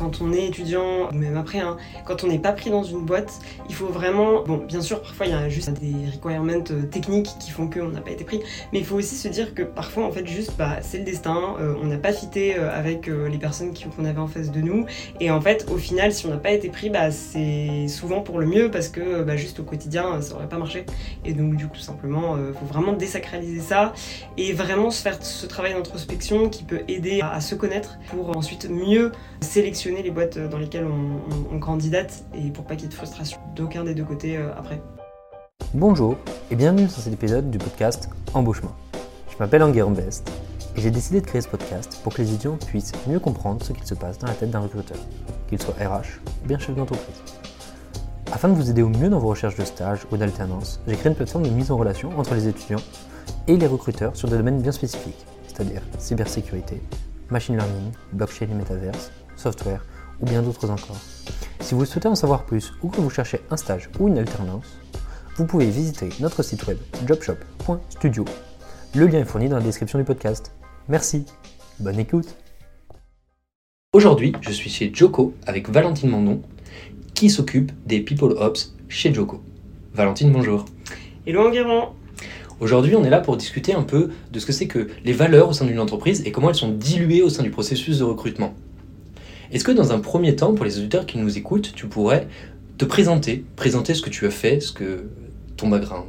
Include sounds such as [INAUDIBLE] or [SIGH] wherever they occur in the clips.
quand on est étudiant, ou même après, hein, quand on n'est pas pris dans une boîte, il faut vraiment, bon, bien sûr, parfois il y a juste des requirements euh, techniques qui font qu'on n'a pas été pris, mais il faut aussi se dire que parfois, en fait, juste, bah, c'est le destin, euh, on n'a pas fité euh, avec les personnes qu'on avait en face de nous, et en fait, au final, si on n'a pas été pris, bah, c'est souvent pour le mieux parce que bah, juste au quotidien, ça aurait pas marché. Et donc, du coup, tout simplement, il faut vraiment désacraliser ça et vraiment se faire ce travail d'introspection qui peut aider à, se connaître pour ensuite mieux sélectionner les boîtes dans lesquelles on, candidate et pour pas qu'il y ait de frustration d'aucun des deux côtés euh, après. Bonjour et bienvenue sur cet épisode du podcast Embauchement. Je m'appelle Anguerre Best et j'ai décidé de créer ce podcast pour que les étudiants puissent mieux comprendre ce qu'il se passe dans la tête d'un recruteur, qu'il soit RH ou bien chef d'entreprise. Afin de vous aider au mieux dans vos recherches de stage ou d'alternance, j'ai créé une plateforme de mise en relation entre les étudiants et les recruteurs sur des domaines bien spécifiques, c'est-à-dire cybersécurité, machine learning, blockchain et metaverse, software ou bien d'autres encore. Si vous souhaitez en savoir plus ou que vous cherchez un stage ou une alternance, vous pouvez visiter notre site web jobshop.studio. Le lien est fourni dans la description du podcast. Merci, bonne écoute. Aujourd'hui, je suis chez Joko avec Valentine Mandon qui s'occupe des People Ops chez Joko. Valentine, bonjour. Hello Enguerrand Aujourd'hui, on est là pour discuter un peu de ce que c'est que les valeurs au sein d'une entreprise et comment elles sont diluées au sein du processus de recrutement. Est-ce que dans un premier temps, pour les auditeurs qui nous écoutent, tu pourrais te présenter, présenter ce que tu as fait, ce que ton background?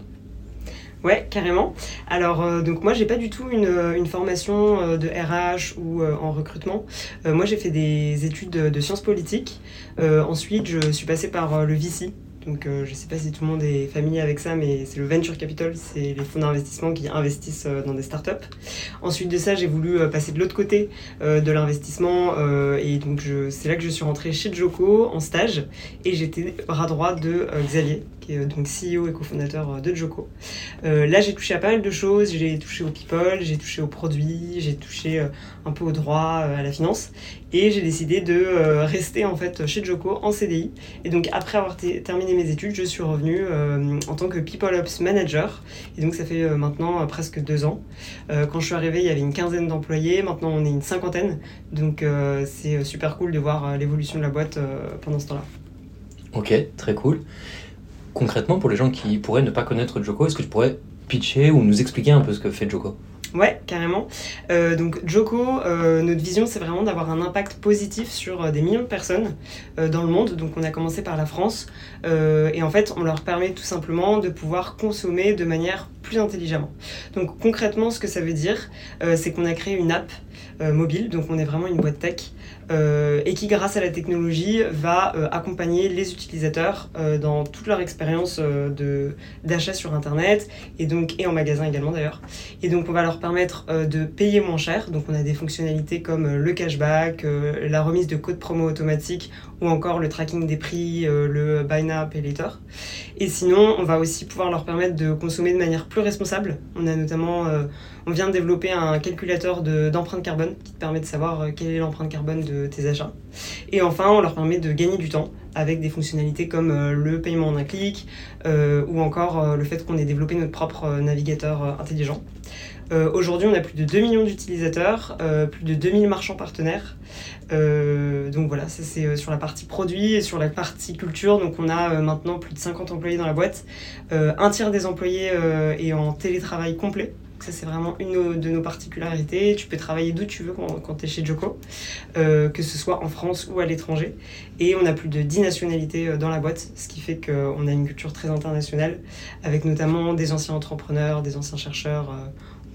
Ouais, carrément. Alors, euh, donc moi, j'ai pas du tout une, formation euh, de RH ou euh, en recrutement. moi, j'ai fait des études de, sciences politiques. ensuite, je suis passée par le VC, donc euh, je ne sais pas si tout le monde est familier avec ça, mais c'est le venture capital, c'est les fonds d'investissement qui investissent euh, dans des startups. Ensuite de ça, j'ai voulu euh, passer de l'autre côté de l'investissement et donc c'est là que je suis rentrée chez Joko en stage et j'étais bras droit de Xavier, qui est donc CEO et cofondateur de Joko. là, j'ai touché à pas mal de choses, j'ai touché au people, j'ai touché aux produits, j'ai touché un peu au droit, à la finance et j'ai décidé de rester en fait chez Joko en CDI. Et donc après avoir terminé mes études, je suis revenue euh, en tant que People Ops Manager. Et donc ça fait euh, maintenant euh, presque deux ans. quand je suis arrivée, il y avait une quinzaine d'employés. Maintenant, on est une cinquantaine. Donc c'est super cool de voir l'évolution de la boîte pendant ce temps-là. Ok, très cool. Concrètement, pour les gens qui pourraient ne pas connaître Joko, est-ce que tu pourrais pitcher ou nous expliquer un peu ce que fait Joko? Ouais, carrément. Euh, donc Joko, euh, notre vision, c'est vraiment d'avoir un impact positif sur euh, des millions de personnes dans le monde. Donc on a commencé par la France. et en fait, on leur permet tout simplement de pouvoir consommer de manière plus intelligemment. Donc concrètement, ce que ça veut dire, c'est qu'on a créé une app mobile. Donc on est vraiment une boîte tech euh, et qui, grâce à la technologie, va euh, accompagner les utilisateurs euh, dans toute leur expérience d'achat sur Internet et, donc, et en magasin également d'ailleurs. Et donc, on va leur permettre de payer moins cher. Donc, on a des fonctionnalités comme le cashback, la remise de codes promo automatiques ou encore le tracking des prix, le buy now, pay later. Et sinon, on va aussi pouvoir leur permettre de consommer de manière plus responsable. On a notamment, on vient de développer un calculateur d'empreinte carbone qui te permet de savoir quelle est l'empreinte carbone de tes achats. Et enfin, on leur permet de gagner du temps avec des fonctionnalités comme euh, le paiement en un clic euh, ou encore euh, le fait qu'on ait développé notre propre navigateur intelligent. Aujourd'hui, on a plus de 2 millions d'utilisateurs, plus de 2000 marchands partenaires. donc voilà, ça c'est sur la partie produit et sur la partie culture. Donc on a maintenant plus de 50 employés dans la boîte. un tiers des employés est en télétravail complet. Ça, c'est vraiment une de nos particularités. Tu peux travailler d'où tu veux quand, tu es chez Joko, euh, que ce soit en France ou à l'étranger. Et on a plus de 10 nationalités euh, dans la boîte, ce qui fait qu'on a une culture très internationale, avec notamment des anciens entrepreneurs, des anciens chercheurs. Euh,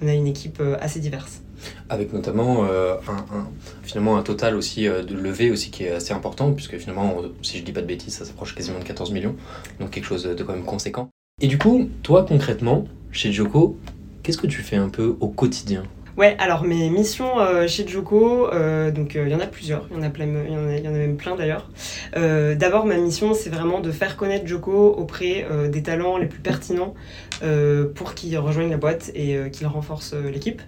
on a une équipe assez diverse. Avec notamment un, total aussi de levée aussi qui est assez important, puisque finalement, si je dis pas de bêtises, ça s'approche quasiment de 14 millions, donc quelque chose de quand même conséquent. Et du coup, toi concrètement, chez Joko, Qu'est-ce que tu fais un peu au quotidien Ouais, alors mes missions euh, chez Joko, euh, donc euh, il y en a plusieurs, il y plein, y en a, même plein d'ailleurs. D'abord, ma mission, c'est vraiment de faire connaître Joko auprès des talents les plus pertinents pour qu'ils rejoignent la boîte et qu'ils renforcent l'équipe.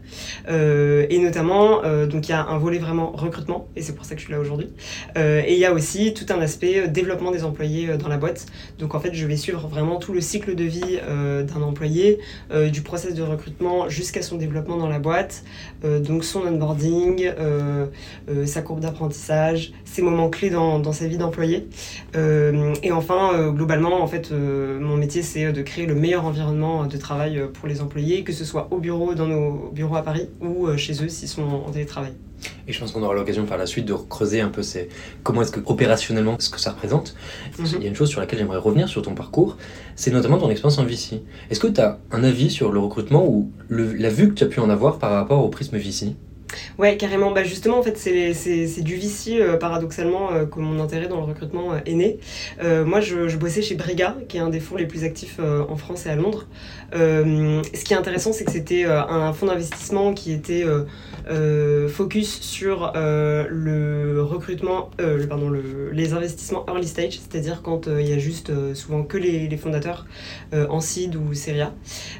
et notamment, donc il y a un volet vraiment recrutement, et c'est pour ça que je suis là aujourd'hui. et il y a aussi tout un aspect développement des employés dans la boîte. Donc en fait, je vais suivre vraiment tout le cycle de vie d'un employé, du process de recrutement jusqu'à son développement dans la boîte, donc son onboarding, sa courbe d'apprentissage, ses moments clés dans, dans sa vie d'employé. Euh, et enfin, euh, globalement, en fait, euh, mon métier, c'est de créer le meilleur environnement de travail pour les employés, que ce soit au bureau, dans nos bureaux à Paris, ou chez eux s'ils sont en télétravail. Et je pense qu'on aura l'occasion par la suite de creuser un peu ces... comment est-ce que opérationnellement ce que ça représente. Mhm. Il y a une chose sur laquelle j'aimerais revenir sur ton parcours, c'est notamment ton expérience en VC. Est-ce que tu as un avis sur le recrutement ou la vue que tu as pu en avoir par rapport au prisme VC Ouais, carrément. Bah justement, en fait, c'est du VC, euh, paradoxalement, euh, que mon intérêt dans le recrutement euh, est né. moi, je, bossais chez Briga, qui est un des fonds les plus actifs en France et à Londres. ce qui est intéressant, c'est que c'était un fonds d'investissement qui était focus sur le recrutement, pardon, le, les investissements early stage, c'est-à-dire quand il y a juste souvent que les, fondateurs en seed ou série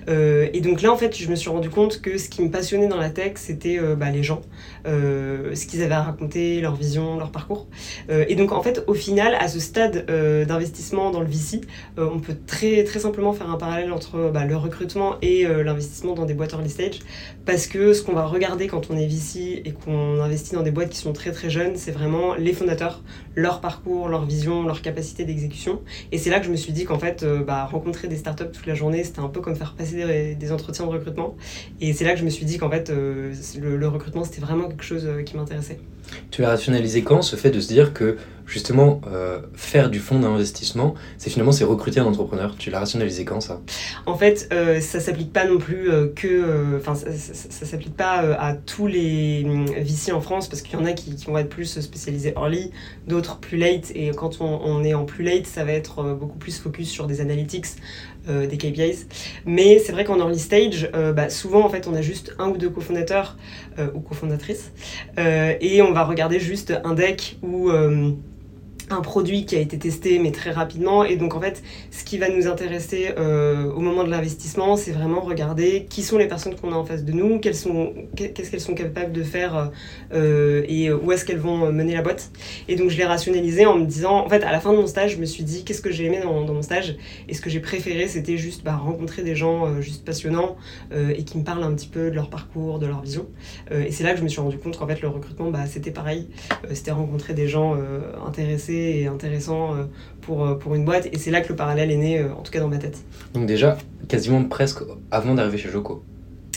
et donc là, en fait, je me suis rendu compte que ce qui me passionnait dans la tech, c'était bah, les gens, euh, ce qu'ils avaient à raconter, leur vision, leur parcours. Euh, et donc en fait, au final, à ce stade euh, d'investissement dans le VC, on peut très, très simplement faire un parallèle entre bah, le recrutement et l'investissement dans des boîtes early stage, parce que ce qu'on va regarder quand on est VC et qu'on investit dans des boîtes qui sont très très jeunes, c'est vraiment les fondateurs, leur parcours, leur vision, leur capacité d'exécution. Et c'est là que je me suis dit qu'en fait, bah, rencontrer des startups toute la journée, c'était un peu comme faire passer des, entretiens de recrutement. Et c'est là que je me suis dit qu'en fait, le recrutement c'était vraiment quelque chose euh, qui m'intéressait. Tu l'as rationalisé quand ce fait de se dire que justement euh, faire du fonds d'investissement, c'est finalement c'est recruter un entrepreneur. Tu l'as rationalisé quand ça? En fait, euh, ça s'applique pas non plus que, enfin ça, ça, s'applique pas à tous les VC en France parce qu'il y en a qui, vont être plus spécialisés early, d'autres plus late. Et quand on, on, est en plus late, ça va être beaucoup plus focus sur des analytics, euh, des KPIs. Mais c'est vrai qu'en early stage, euh, bah, souvent en fait on a juste un ou deux cofondateurs euh, ou cofondatrices et on va regarder juste un deck ou un produit qui a été testé mais très rapidement. Et donc en fait ce qui va nous intéresser euh, au moment de l'investissement c'est vraiment regarder qui sont les personnes qu'on a en face de nous qu'est-ce qu'elles sont capables de faire euh, et où est-ce qu'elles vont mener la boîte. Et donc je l'ai rationalisé en me disant en fait à la fin de mon stage je me suis dit qu'est-ce que j'ai aimé dans, mon stage? Et ce que j'ai préféré c'était juste bah, rencontrer des gens euh, juste passionnants et qui me parlent un petit peu de leur parcours de leur vision. Et c'est là que je me suis rendu compte qu'en fait le recrutement bah, c'était pareil. C'était rencontrer des gens intéressés et intéressant euh, pour, euh, pour une boîte. Et c'est là que le parallèle est né, euh, en tout cas dans ma tête. Donc déjà, quasiment presque avant d'arriver chez Joko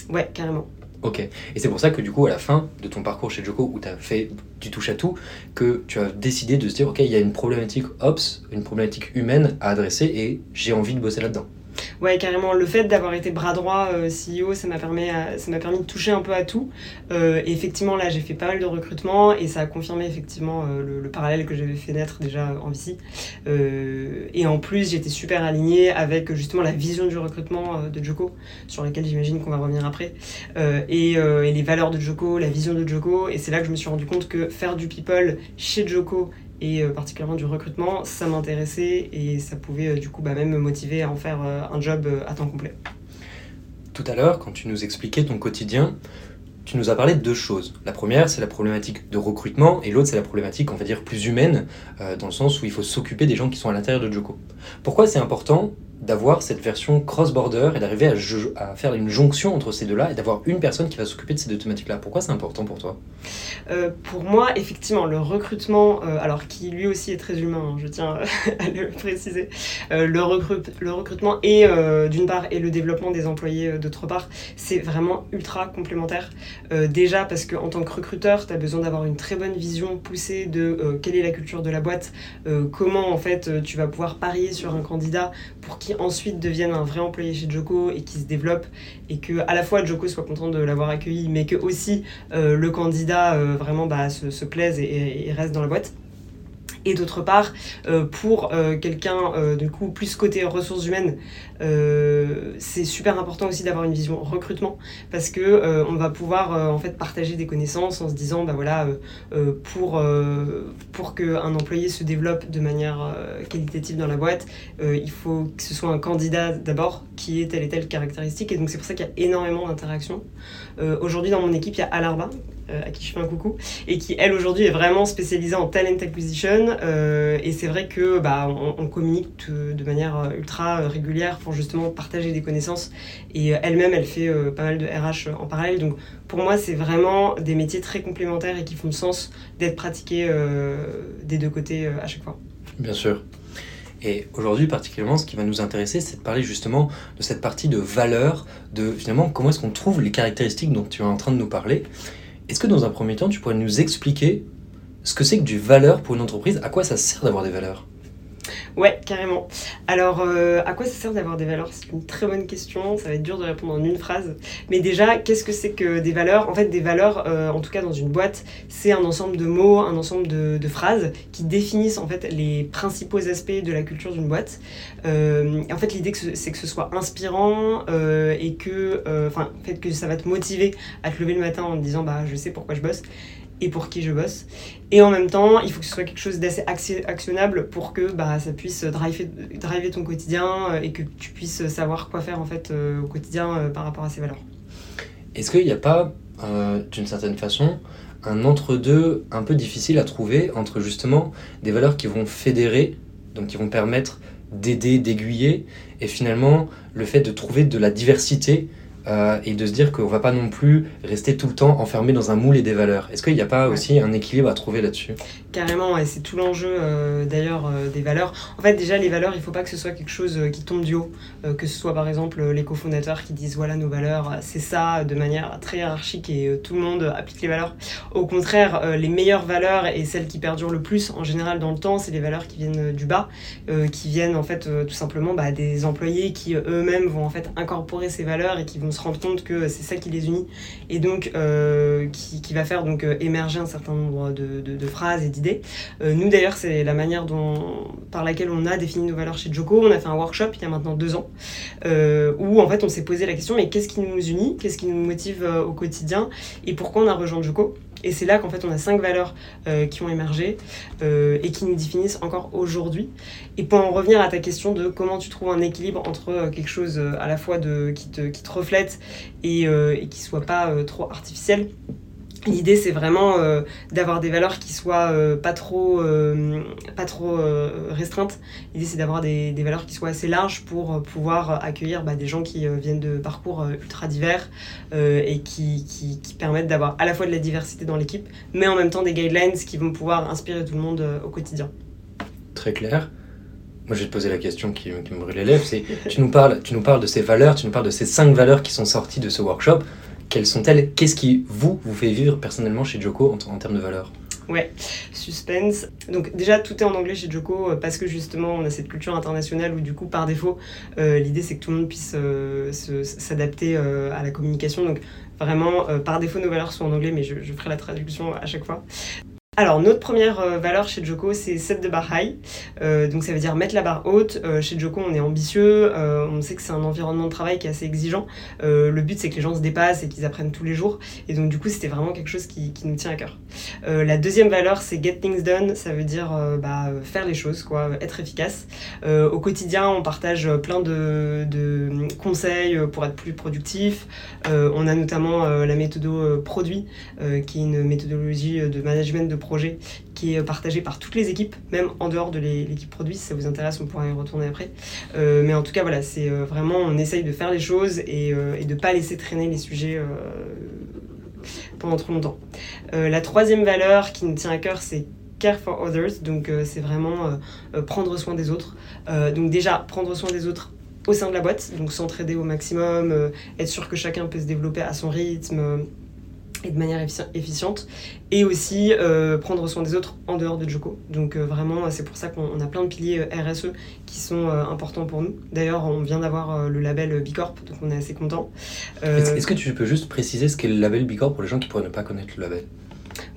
Ouais, carrément. Ok. Et c'est pour ça que du coup, à la fin de ton parcours chez Joko, où tu as fait du touche à tout, que tu as décidé de se dire, ok, il y a une problématique ops, une problématique humaine à adresser et j'ai envie de bosser là-dedans. Ouais, carrément. Le fait d'avoir été bras droit euh, CEO, ça m'a permis, permis de toucher un peu à tout. Euh, et effectivement, là, j'ai fait pas mal de recrutement et ça a confirmé effectivement euh, le, parallèle que j'avais fait naître déjà en VC. et en plus, j'étais super alignée avec justement la vision du recrutement de Joko, sur laquelle j'imagine qu'on va revenir après, et, et, les valeurs de Joko, la vision de Joko. Et c'est là que je me suis rendu compte que faire du people chez Joko et euh, particulièrement du recrutement, ça m'intéressait et ça pouvait euh, du coup bah, même me motiver à en faire euh, un job à temps complet. Tout à l'heure, quand tu nous expliquais ton quotidien, tu nous as parlé de deux choses. La première, c'est la problématique de recrutement, et l'autre, c'est la problématique, on va dire, plus humaine, dans le sens où il faut s'occuper des gens qui sont à l'intérieur de Joko. Pourquoi c'est important d'avoir cette version cross-border et d'arriver à, faire une jonction entre ces deux-là et d'avoir une personne qui va s'occuper de ces deux thématiques-là. Pourquoi c'est important pour toi? Euh, Pour moi, effectivement, le recrutement, euh, alors qui lui aussi est très humain, hein, je tiens [LAUGHS] à le préciser, euh, le, recrutement et d'une part et le développement des employés d'autre part, c'est vraiment ultra complémentaire. déjà parce qu'en tant que recruteur, tu as besoin d'avoir une très bonne vision poussée de quelle est la culture de la boîte, comment en fait tu vas pouvoir parier sur un candidat pour ensuite devienne un vrai employé chez Joko et qui se développe et que à la fois Joko soit content de l'avoir accueilli mais que aussi euh, le candidat euh, vraiment bah, se, plaise et, reste dans la boîte. Et d'autre part, pour quelqu'un du coup plus côté ressources humaines, c'est super important aussi d'avoir une vision recrutement parce que on va pouvoir en fait partager des connaissances en se disant bah voilà pour pour qu'un employé se développe de manière qualitative dans la boîte, il faut que ce soit un candidat d'abord qui ait telle et telle caractéristique et donc c'est pour ça qu'il y a énormément d'interactions. Aujourd'hui dans mon équipe il y a Alarba euh, à qui je fais un coucou, et qui elle aujourd'hui est vraiment spécialisée en talent acquisition. Euh, et c'est vrai que bah, on, communique de, manière euh, ultra régulière pour justement partager des connaissances. Et elle-même, elle fait pas mal de RH en parallèle. Donc pour moi, c'est vraiment des métiers très complémentaires et qui font sens d'être pratiqués des deux côtés à chaque fois. Bien sûr. Et aujourd'hui, particulièrement, ce qui va nous intéresser, c'est de parler justement de cette partie de valeur, de finalement comment est-ce qu'on trouve les caractéristiques dont tu es en train de nous parler. Est-ce que dans un premier temps, tu pourrais nous expliquer ce que c'est que du valeur pour une entreprise? À quoi ça sert d'avoir des valeurs? Ouais, carrément. Alors, euh, à quoi ça sert d'avoir des valeurs? C'est une très bonne question. Ça va être dur de répondre en une phrase. Mais déjà, qu'est-ce que c'est que des valeurs? En fait, des valeurs, euh, en tout cas dans une boîte, c'est un ensemble de mots, un ensemble de, phrases qui définissent en fait les principaux aspects de la culture d'une boîte. Euh, en fait, l'idée c'est que ce soit inspirant et que, ça va te motiver à te lever le matin en te disant, bah, je sais pourquoi je bosse et pour qui je bosse. Et en même temps, il faut que ce soit quelque chose d'assez actionnable pour que bah, ça puisse driver, driver ton quotidien euh, et que tu puisses savoir quoi faire en fait euh, au quotidien euh, par rapport à ces valeurs. Est-ce qu'il n'y a pas, d'une certaine façon, un entre-deux un peu difficile à trouver entre justement des valeurs qui vont fédérer, donc qui vont permettre d'aider, d'aiguiller, et finalement le fait de trouver de la diversité euh, et de se dire qu'on va pas non plus rester tout le temps enfermé dans un moule et des valeurs. Est-ce qu'il n'y a pas aussi un équilibre à trouver là-dessus? Carrément, et c'est tout l'enjeu euh, d'ailleurs euh, des valeurs. En fait, déjà, les valeurs, il faut pas que ce soit quelque chose qui tombe du haut, que ce soit par exemple les cofondateurs qui disent voilà nos valeurs, c'est ça, de manière très hiérarchique et tout le monde applique les valeurs. Au contraire, les meilleures valeurs et celles qui perdurent le plus en général dans le temps, c'est les valeurs qui viennent du bas, qui viennent en fait tout simplement bah, des employés qui eux-mêmes vont en fait incorporer ces valeurs et qui vont se rendre compte que c'est ça qui les unit et donc euh, qui, qui, va faire donc euh, émerger un certain nombre de, de, phrases et d'idées. Euh, nous d'ailleurs c'est la manière par laquelle on a défini nos valeurs chez Joko. On a fait un workshop il y a maintenant deux ans où en fait on s'est posé la question mais qu'est-ce qui nous unit, qu'est-ce qui nous motive au quotidien? Et pourquoi on a rejoint Joko et c'est là qu'en fait on a cinq valeurs euh, qui ont émergé euh, et qui nous définissent encore aujourd'hui. Et pour en revenir à ta question de comment tu trouves un équilibre entre euh, quelque chose à la fois de, qui, te, qui te reflète et, et qui soit pas trop artificiel, L'idée, c'est vraiment euh, d'avoir des valeurs qui soient euh, pas trop, euh, pas trop restreintes. L'idée, c'est d'avoir des, valeurs qui soient assez larges pour pouvoir accueillir bah, des gens qui viennent de parcours ultra divers et qui permettent d'avoir à la fois de la diversité dans l'équipe, mais en même temps des guidelines qui vont pouvoir inspirer tout le monde au quotidien. Très clair. Moi, je vais te poser la question qui, qui me brûle les lèvres. C'est, tu, nous parles, tu nous parles de ces valeurs, tu nous parles de ces cinq valeurs qui sont sorties de ce workshop quelles sont-elles? Qu'est-ce qui, vous, vous fait vivre personnellement chez Joko en, termes de valeurs Ouais, suspense. Donc déjà, tout est en anglais chez Joko euh, parce que justement, on a cette culture internationale où du coup, par défaut, euh, l'idée c'est que tout le monde puisse euh, s'adapter à la communication. Donc vraiment, par défaut, nos valeurs sont en anglais, mais je, je, ferai la traduction à chaque fois. Alors, notre première euh, valeur chez Joko, c'est set de bar high. Euh, donc, ça veut dire mettre la barre haute. Euh, chez Joko, on est ambitieux. on sait que c'est un environnement de travail qui est assez exigeant. le but, c'est que les gens se dépassent et qu'ils apprennent tous les jours. Et donc, du coup, c'était vraiment quelque chose qui, nous tient à cœur. la deuxième valeur, c'est get things done. Ça veut dire bah, faire les choses, quoi, être efficace. au quotidien, on partage plein de, conseils pour être plus productif. on a notamment la méthode produit, qui est une méthodologie de management de projet qui est partagé par toutes les équipes, même en dehors de l'équipe produit. Si ça vous intéresse, on pourra y retourner après. Euh, mais en tout cas, voilà, c'est euh, vraiment, on essaye de faire les choses et, euh, de ne pas laisser traîner les sujets pendant trop longtemps. la troisième valeur qui nous tient à cœur, c'est care for others. Donc, c'est vraiment prendre soin des autres. donc, déjà, prendre soin des autres au sein de la boîte, donc s'entraider au maximum, être sûr que chacun peut se développer à son rythme et de manière efficiente et aussi euh, prendre soin des autres en dehors de Joko. Donc euh, vraiment, c'est pour ça qu'on a plein de piliers euh, RSE qui sont importants pour nous. D'ailleurs, on vient d'avoir le label Bicorp, donc on est assez content. Est-ce que tu peux juste préciser ce qu'est le label Bicorp pour les gens qui pourraient ne pas connaître le label?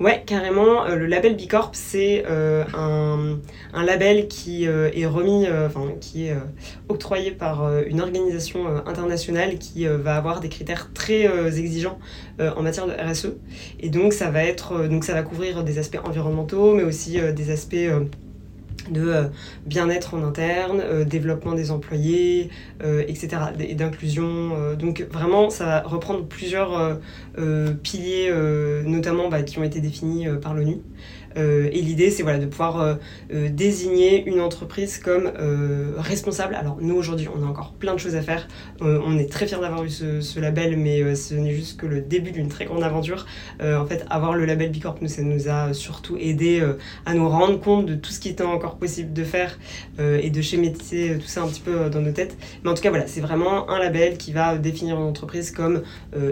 Ouais, carrément. le label B Corp, c'est un, un, label qui est remis, enfin qui est octroyé par une organisation internationale qui va avoir des critères très exigeants en matière de RSE. Et donc ça va être, donc ça va couvrir des aspects environnementaux, mais aussi des aspects de euh, bien-être en interne, euh, développement des employés, euh, etc., et d'inclusion. donc vraiment, ça va reprendre plusieurs piliers, notamment bah, qui ont été définis par l'ONU. Euh, et l'idée, c'est voilà, de pouvoir euh, euh, désigner une entreprise comme responsable. Alors nous, aujourd'hui, on a encore plein de choses à faire. on est très fiers d'avoir eu ce, label, mais ce n'est juste que le début d'une très grande aventure. en fait, avoir le label Bicorp, nous, ça nous a surtout aidé à nous rendre compte de tout ce qui était encore possible de faire et de schématiser tout ça un petit peu dans nos têtes. Mais en tout cas, voilà, c'est vraiment un label qui va définir une entreprise comme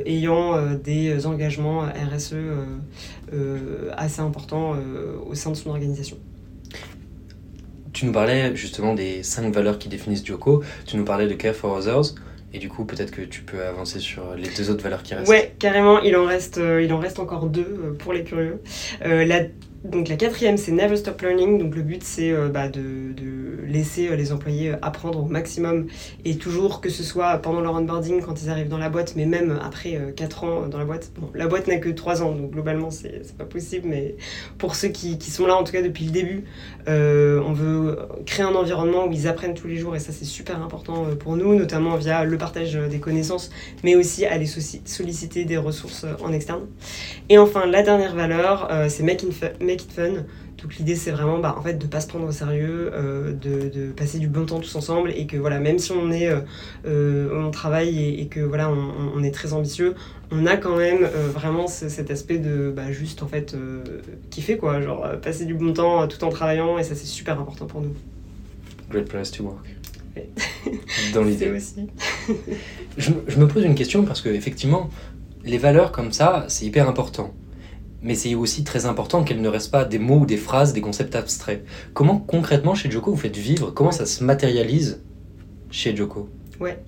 ayant des engagements RSE assez importants au sein de son organisation. Tu nous parlais justement des cinq valeurs qui définissent Joko. Tu nous parlais de Care for Others. Et du coup, peut-être que tu peux avancer sur les deux autres valeurs qui restent. Ouais, carrément. Il en reste, euh, il en reste encore deux euh, pour les curieux. la donc la quatrième, c'est Never Stop Learning. Donc le but, c'est euh, bah, de, laisser euh, les employés euh, apprendre au maximum et toujours que ce soit pendant leur onboarding quand ils arrivent dans la boîte, mais même après 4 ans dans la boîte. Bon, la boîte n'a que 3 ans, donc globalement, c'est pas possible. Mais pour ceux qui, sont là, en tout cas depuis le début, on veut créer un environnement où ils apprennent tous les jours et ça, c'est super important pour nous, notamment via le partage des connaissances, mais aussi aller solliciter des ressources en externe. Et enfin, la dernière valeur, c'est Make, in, make it fun. Donc l'idée c'est vraiment bah, en fait de pas se prendre au sérieux, euh, de, passer du bon temps tous ensemble et que voilà même si on est euh, euh, on travaille et, que voilà on, est très ambitieux, on a quand même vraiment cet aspect de bah, juste en fait kiffer quoi, genre passer du bon temps tout en travaillant et ça c'est super important pour nous. Great place to work. [LAUGHS] Dans l'idée aussi. je, je me pose une question parce que effectivement les valeurs comme ça c'est hyper important mais c'est aussi très important qu'elles ne restent pas des mots ou des phrases, des concepts abstraits. Comment concrètement chez Joko vous faites vivre? Comment ça se matérialise chez Joko? Ouais.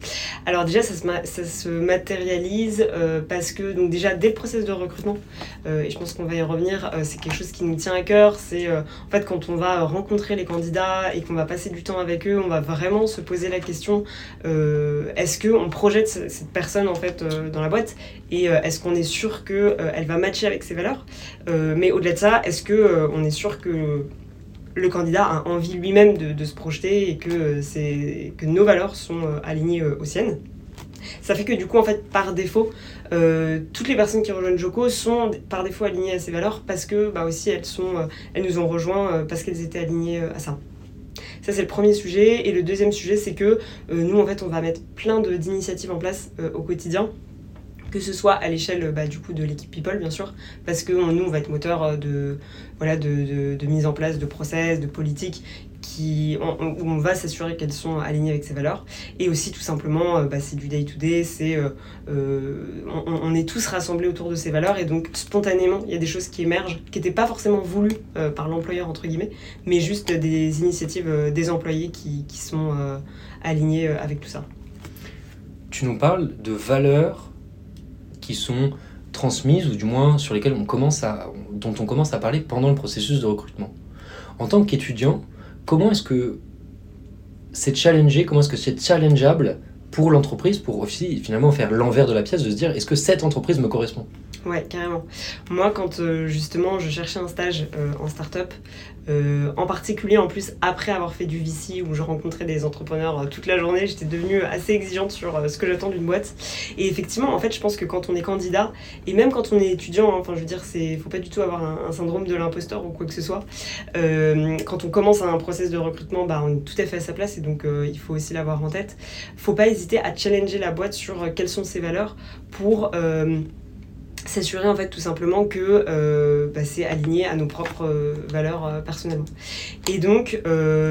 Alors déjà, ça se, matérialise euh, parce que donc déjà dès le process de recrutement, euh, et je pense qu'on va y revenir, euh, c'est quelque chose qui nous tient à cœur. C'est en fait quand on va rencontrer les candidats et qu'on va passer du temps avec eux, on va vraiment se poser la question est-ce que on projette cette personne en fait dans la boîte? Et est-ce qu'on est sûr que elle va matcher avec ses valeurs? Mais au-delà de ça, est-ce que on est sûr que le candidat a envie lui-même de, se projeter et que, que nos valeurs sont euh, alignées euh, aux siennes. Ça fait que du coup, en fait, par défaut, euh, toutes les personnes qui rejoignent Joko sont par défaut alignées à ces valeurs parce que bah, aussi elles, sont, elles nous ont rejoints parce qu'elles étaient alignées à ça. Ça, c'est le premier sujet. Et le deuxième sujet, c'est que nous, en fait, on va mettre plein d'initiatives en place au quotidien que ce soit à l'échelle bah, du coup de l'équipe People bien sûr, parce que nous on va être moteur euh, de, voilà, de, de, mise en place de process, de politiques qui, on, où on va s'assurer qu'elles sont alignées avec ces valeurs. Et aussi tout simplement, euh, bah, c'est du day-to-day, c'est euh, on, est tous rassemblés autour de ces valeurs et donc spontanément il y a des choses qui émergent, qui n'étaient pas forcément voulues par l'employeur entre guillemets, mais juste des initiatives des employés qui, qui sont alignées avec tout ça. Tu nous parles de valeurs qui sont transmises ou du moins sur lesquelles on commence à, dont on commence à parler pendant le processus de recrutement. En tant qu'étudiant, comment est-ce que c'est challengé, comment est-ce que c'est challengeable pour l'entreprise pour aussi finalement faire l'envers de la pièce, de se dire est-ce que cette entreprise me correspond? Ouais, carrément. Moi, quand euh, justement je cherchais un stage euh, en start-up, euh, en particulier en plus après avoir fait du VC où je rencontrais des entrepreneurs toute la journée, j'étais devenue assez exigeante sur ce que j'attends d'une boîte. Et effectivement, en fait, je pense que quand on est candidat, et même quand on est étudiant, hein, enfin je veux dire, c'est faut pas du tout avoir un, syndrome de l'imposteur ou quoi que ce soit. quand on commence un process de recrutement, bah, on est tout à fait à sa place et donc il faut aussi l'avoir en tête. Faut pas hésiter à challenger la boîte sur quelles sont ses valeurs pour s'assurer en fait tout simplement que euh, bah, c'est aligné à nos propres euh, valeurs euh, personnellement. Et donc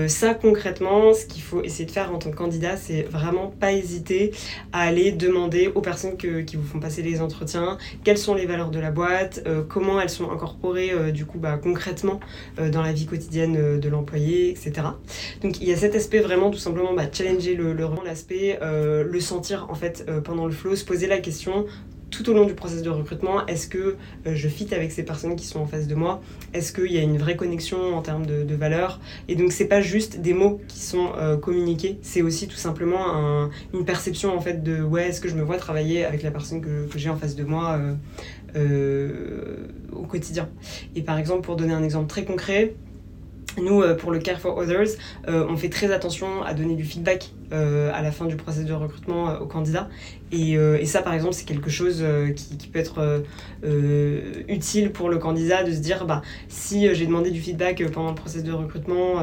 ça concrètement, ce qu'il faut essayer de faire en tant que candidat, c'est vraiment pas hésiter à aller demander aux personnes qui vous font passer les entretiens quelles sont les valeurs de la boîte, comment elles sont incorporées du coup bah, concrètement dans la vie quotidienne de l'employé, etc. Donc il y a cet aspect vraiment tout simplement bah, challenger le, le l'aspect, le sentir en fait pendant le flow, se poser la question tout au long du processus de recrutement, est-ce que je fit avec ces personnes qui sont en face de moi? Est-ce qu'il y a une vraie connexion en termes de, de valeurs Et donc c'est pas juste des mots qui sont communiqués, c'est aussi tout simplement une perception en fait de ouais, est-ce que je me vois travailler avec la personne que, que j'ai en face de moi au quotidien? Et par exemple, pour donner un exemple très concret, nous, euh, pour le Care for Others, euh, on fait très attention à donner du feedback euh, à la fin du processus de recrutement aux candidats. Et, ça, par exemple, c'est quelque chose qui, peut être utile pour le candidat de se dire, bah, si j'ai demandé du feedback pendant le processus de recrutement,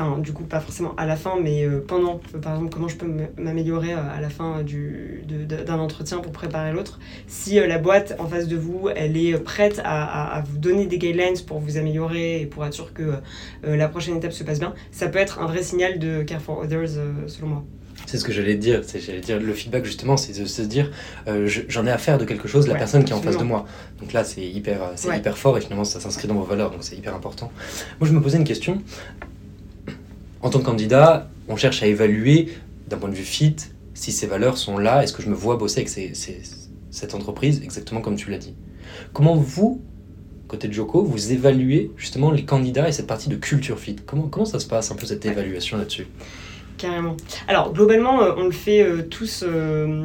enfin du coup pas forcément à la fin, mais euh, pendant, euh, par exemple comment je peux m'améliorer euh, à la fin d'un entretien pour préparer l'autre. Si la boîte en face de vous, elle est prête à, vous donner des guidelines pour vous améliorer et pour être sûr que la prochaine étape se passe bien, ça peut être un vrai signal de Care for Others selon moi. C'est ce que j'allais dire. J'allais dire le feedback justement, c'est de se dire j'en ai affaire de quelque chose, la personne qui est en face de moi. Donc là, c'est hyper, c'est hyper fort et finalement ça s'inscrit dans vos valeurs, donc c'est hyper important. Moi, je me posais une question en tant que candidat, on cherche à évaluer d'un point de vue fit si ces valeurs sont là, est-ce que je me vois bosser avec cette entreprise, exactement comme tu l'as dit? Comment vous, côté de Joko, vous évaluez justement les candidats et cette partie de culture fit? Comment, comment ça se passe un peu cette évaluation là-dessus? Carrément. Alors, globalement, euh, on le fait euh, tous euh,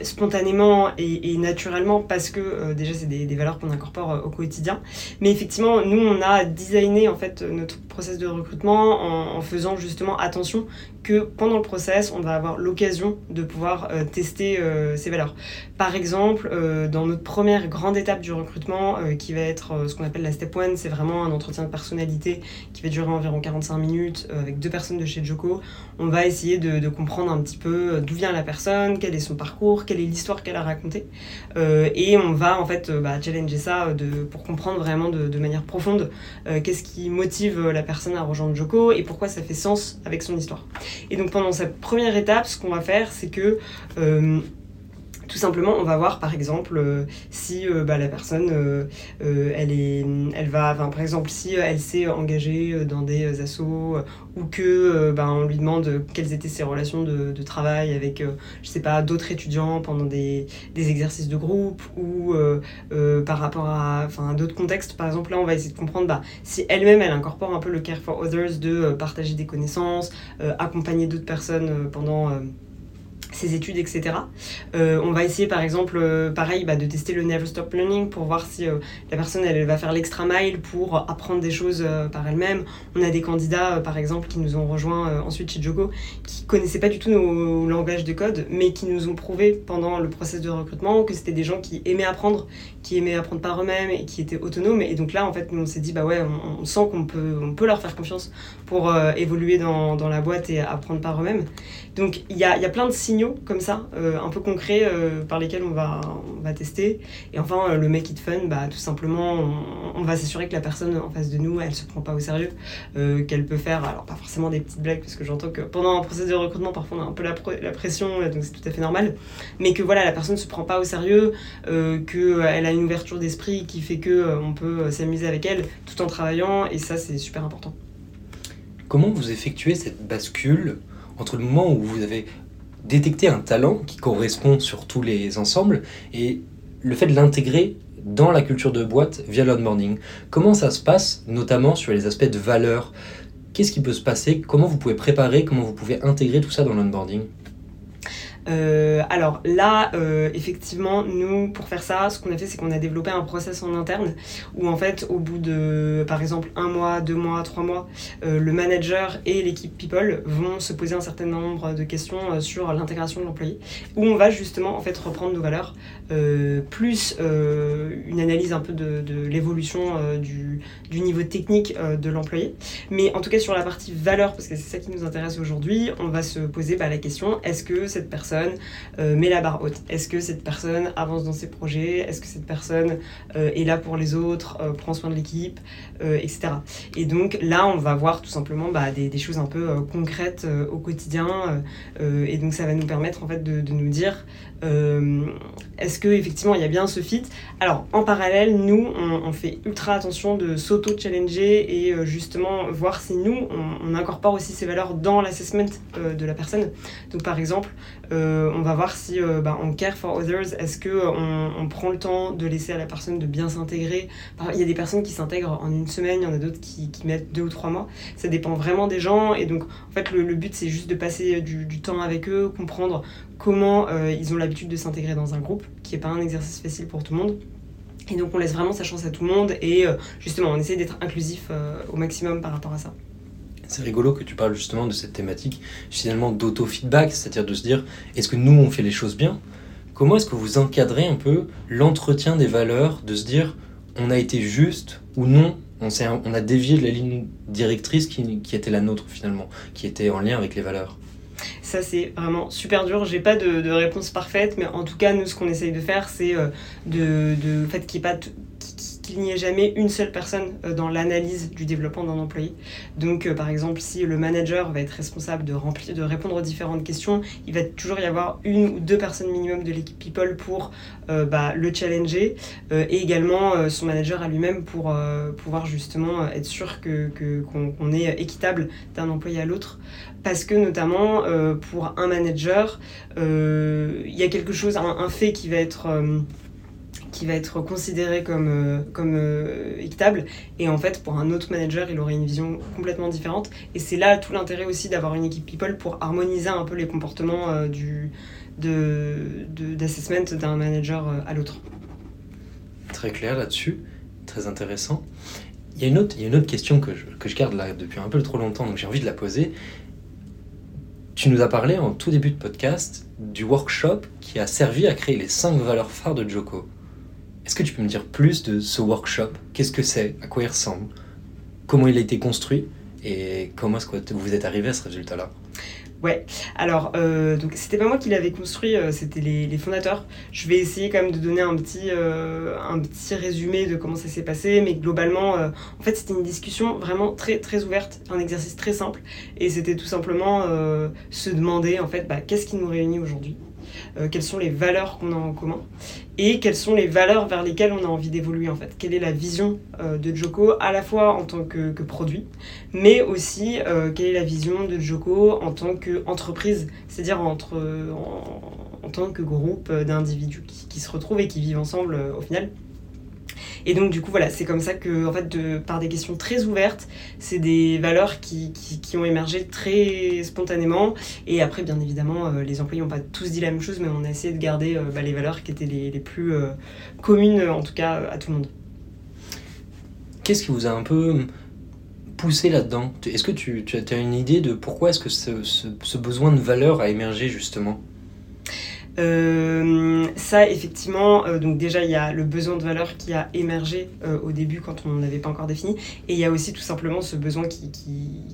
spontanément et, naturellement parce que déjà, c'est des, valeurs qu'on incorpore au quotidien. Mais effectivement, nous, on a designé en fait notre process de recrutement en, en faisant justement attention que pendant le process, on va avoir l'occasion de pouvoir euh, tester euh, ces valeurs. Par exemple, euh, dans notre première grande étape du recrutement, qui va être ce qu'on appelle la step one, c'est vraiment un entretien de personnalité qui va durer environ 45 minutes avec deux personnes de chez Joko. On va essayer de, comprendre un petit peu d'où vient la personne, quel est son parcours, quelle est l'histoire qu'elle a racontée. et on va en fait bah, challenger ça pour comprendre vraiment de, de manière profonde qu'est-ce qui motive la personne à rejoindre Joko et pourquoi ça fait sens avec son histoire. Et donc pendant cette première étape, ce qu'on va faire, c'est que euh, tout simplement, on va voir par exemple euh, si euh, bah, la personne, elle, est, elle va, par exemple, si elle s'est engagée dans des assos ou que bah, on lui demande quelles étaient ses relations de, travail avec, je sais pas, d'autres étudiants pendant des, des, exercices de groupe ou par rapport à, à d'autres contextes. Par exemple, là, on va essayer de comprendre bah, si elle-même, elle incorpore un peu le care for others de partager des connaissances, accompagner d'autres personnes pendant ses études, etc. Euh, on va essayer par exemple, euh, pareil, bah, de tester le Never Stop Learning pour voir si euh, la personne elle, va faire l'extra mile pour apprendre des choses par elle-même. On a des candidats par exemple qui nous ont rejoints ensuite chez Jogo qui connaissaient pas du tout nos langages de code mais qui nous ont prouvé pendant le process de recrutement que c'était des gens qui aimaient apprendre, qui aimaient apprendre par eux-mêmes et qui étaient autonomes. Et donc là en fait on s'est dit bah ouais on, sent qu'on peut, on peut leur faire confiance pour évoluer dans, dans, la boîte et apprendre par eux-mêmes. Donc il y a, y a plein de signaux comme ça, euh, un peu concrets, euh, par lesquels on va, on va tester. Et enfin, euh, le make it fun, bah, tout simplement, on, va s'assurer que la personne en face de nous, elle se prend pas au sérieux, qu'elle peut faire, alors pas forcément des petites blagues, parce que j'entends que pendant un processus de recrutement, parfois on a un peu la, la pression, donc c'est tout à fait normal, mais que voilà, la personne se prend pas au sérieux, qu'elle a une ouverture d'esprit qui fait que on peut s'amuser avec elle tout en travaillant, et ça c'est super important. Comment vous effectuez cette bascule entre le moment où vous avez détecter un talent qui correspond sur tous les ensembles et le fait de l'intégrer dans la culture de boîte via l'onboarding? Comment ça se passe, notamment sur les aspects de valeur? Qu'est-ce qui peut se passer? Comment vous pouvez préparer? Comment vous pouvez intégrer tout ça dans l'onboarding? Euh, alors là, euh, effectivement, nous, pour faire ça, ce qu'on a fait, c'est qu'on a développé un process en interne où, en fait, au bout de, par exemple, un mois, deux mois, trois mois, euh, le manager et l'équipe People vont se poser un certain nombre de questions sur l'intégration de l'employé, où on va justement, en fait, reprendre nos valeurs, plus une analyse un peu de, l'évolution du, du, niveau technique de l'employé. Mais en tout cas, sur la partie valeur, parce que c'est ça qui nous intéresse aujourd'hui, on va se poser bah, la question, est-ce que cette personne euh, met la barre haute? Est-ce que cette personne avance dans ses projets? Est-ce que cette personne euh, est là pour les autres, euh, prend soin de l'équipe, etc. Et donc là, on va voir tout simplement bah, des, choses un peu concrètes au quotidien. et donc ça va nous permettre en fait de, nous dire est-ce que effectivement il y a bien ce fit? Alors en parallèle, nous on, fait ultra attention de s'auto-challenger et justement voir si nous on, incorpore aussi ces valeurs dans l'assessment de la personne. Donc par exemple, on va voir si bah, on care for others, est-ce qu'on on prend le temps de laisser à la personne de bien s'intégrer? Il y a des personnes qui s'intègrent en une semaine, il y en a d'autres qui, mettent deux ou trois mois. Ça dépend vraiment des gens. Et donc, en fait, le, but, c'est juste de passer du, temps avec eux, comprendre comment ils ont l'habitude de s'intégrer dans un groupe, qui n'est pas un exercice facile pour tout le monde. Et donc on laisse vraiment sa chance à tout le monde et euh, justement on essaie d'être inclusif euh, au maximum par rapport à ça. C'est rigolo que tu parles justement de cette thématique finalement d'auto-feedback, c'est-à-dire de se dire est-ce que nous on fait les choses bien? Comment est-ce que vous encadrez un peu l'entretien des valeurs, de se dire on a été juste ou non? On, on a dévié de la ligne directrice qui, qui était la nôtre finalement, qui était en lien avec les valeurs ça, c'est vraiment super dur. J'ai pas de, réponse parfaite, mais en tout cas, nous, ce qu'on essaye de faire, c'est euh, de, de qu'il n'y ait jamais une seule personne euh, dans l'analyse du développement d'un employé. Donc, euh, par exemple, si le manager va être responsable de, remplir, de répondre aux différentes questions, il va toujours y avoir une ou deux personnes minimum de l'équipe People pour bah, le challenger et également son manager à lui-même pour pouvoir justement être sûr qu'on est équitable d'un employé à l'autre parce que notamment euh, pour un manager, euh, il y a quelque chose, un, fait qui va être euh, qui va être considéré comme, comme équitable. Et en fait, pour un autre manager, il aurait une vision complètement différente. Et c'est là tout l'intérêt aussi d'avoir une équipe people pour harmoniser un peu les comportements d'assessment de, d'un manager à l'autre. Très clair là-dessus, très intéressant. Il y, a une autre, il y a une autre question que je, que je garde là depuis un peu trop longtemps, donc j'ai envie de la poser. Tu nous as parlé en tout début de podcast du workshop qui a servi à créer les 5 valeurs phares de Joko. Est-ce que tu peux me dire plus de ce workshop? Qu'est-ce que c'est? À quoi il ressemble? Comment il a été construit? Et comment est-ce que vous êtes arrivé à ce résultat-là? Ouais, alors, euh, donc c'était pas moi qui l'avais construit, euh, c'était les, fondateurs. Je vais essayer quand même de donner un petit, euh, un petit résumé de comment ça s'est passé, mais globalement, en fait, c'était une discussion vraiment très, très ouverte, un exercice très simple, et c'était tout simplement se demander, en fait, bah, qu'est-ce qui nous réunit aujourd'hui? Euh, quelles sont les valeurs qu'on a en commun et quelles sont les valeurs vers lesquelles on a envie d'évoluer en fait. Quelle est la vision euh, de Joko à la fois en tant que, produit, mais aussi euh, quelle est la vision de Joko en tant qu'entreprise, c'est-à-dire en, tant que groupe d'individus qui, se retrouvent et qui vivent ensemble au final. Et donc, du coup, voilà, c'est comme ça que, en fait, par des questions très ouvertes, c'est des valeurs qui, qui, ont émergé très spontanément. Et après, bien évidemment, euh, les employés n'ont pas tous dit la même chose, mais on a essayé de garder euh, bah, les valeurs qui étaient les, les plus euh, communes, en tout cas, à tout le monde. Qu'est-ce qui vous a un peu poussé là-dedans? Est-ce que tu, tu, as une idée de pourquoi est-ce que ce, ce, ce besoin de valeur a émergé justement? Euh, ça, effectivement, euh, donc déjà, il y a le besoin de valeur qui a émergé euh, au début quand on n'avait pas encore défini. Et il y a aussi tout simplement ce besoin qui,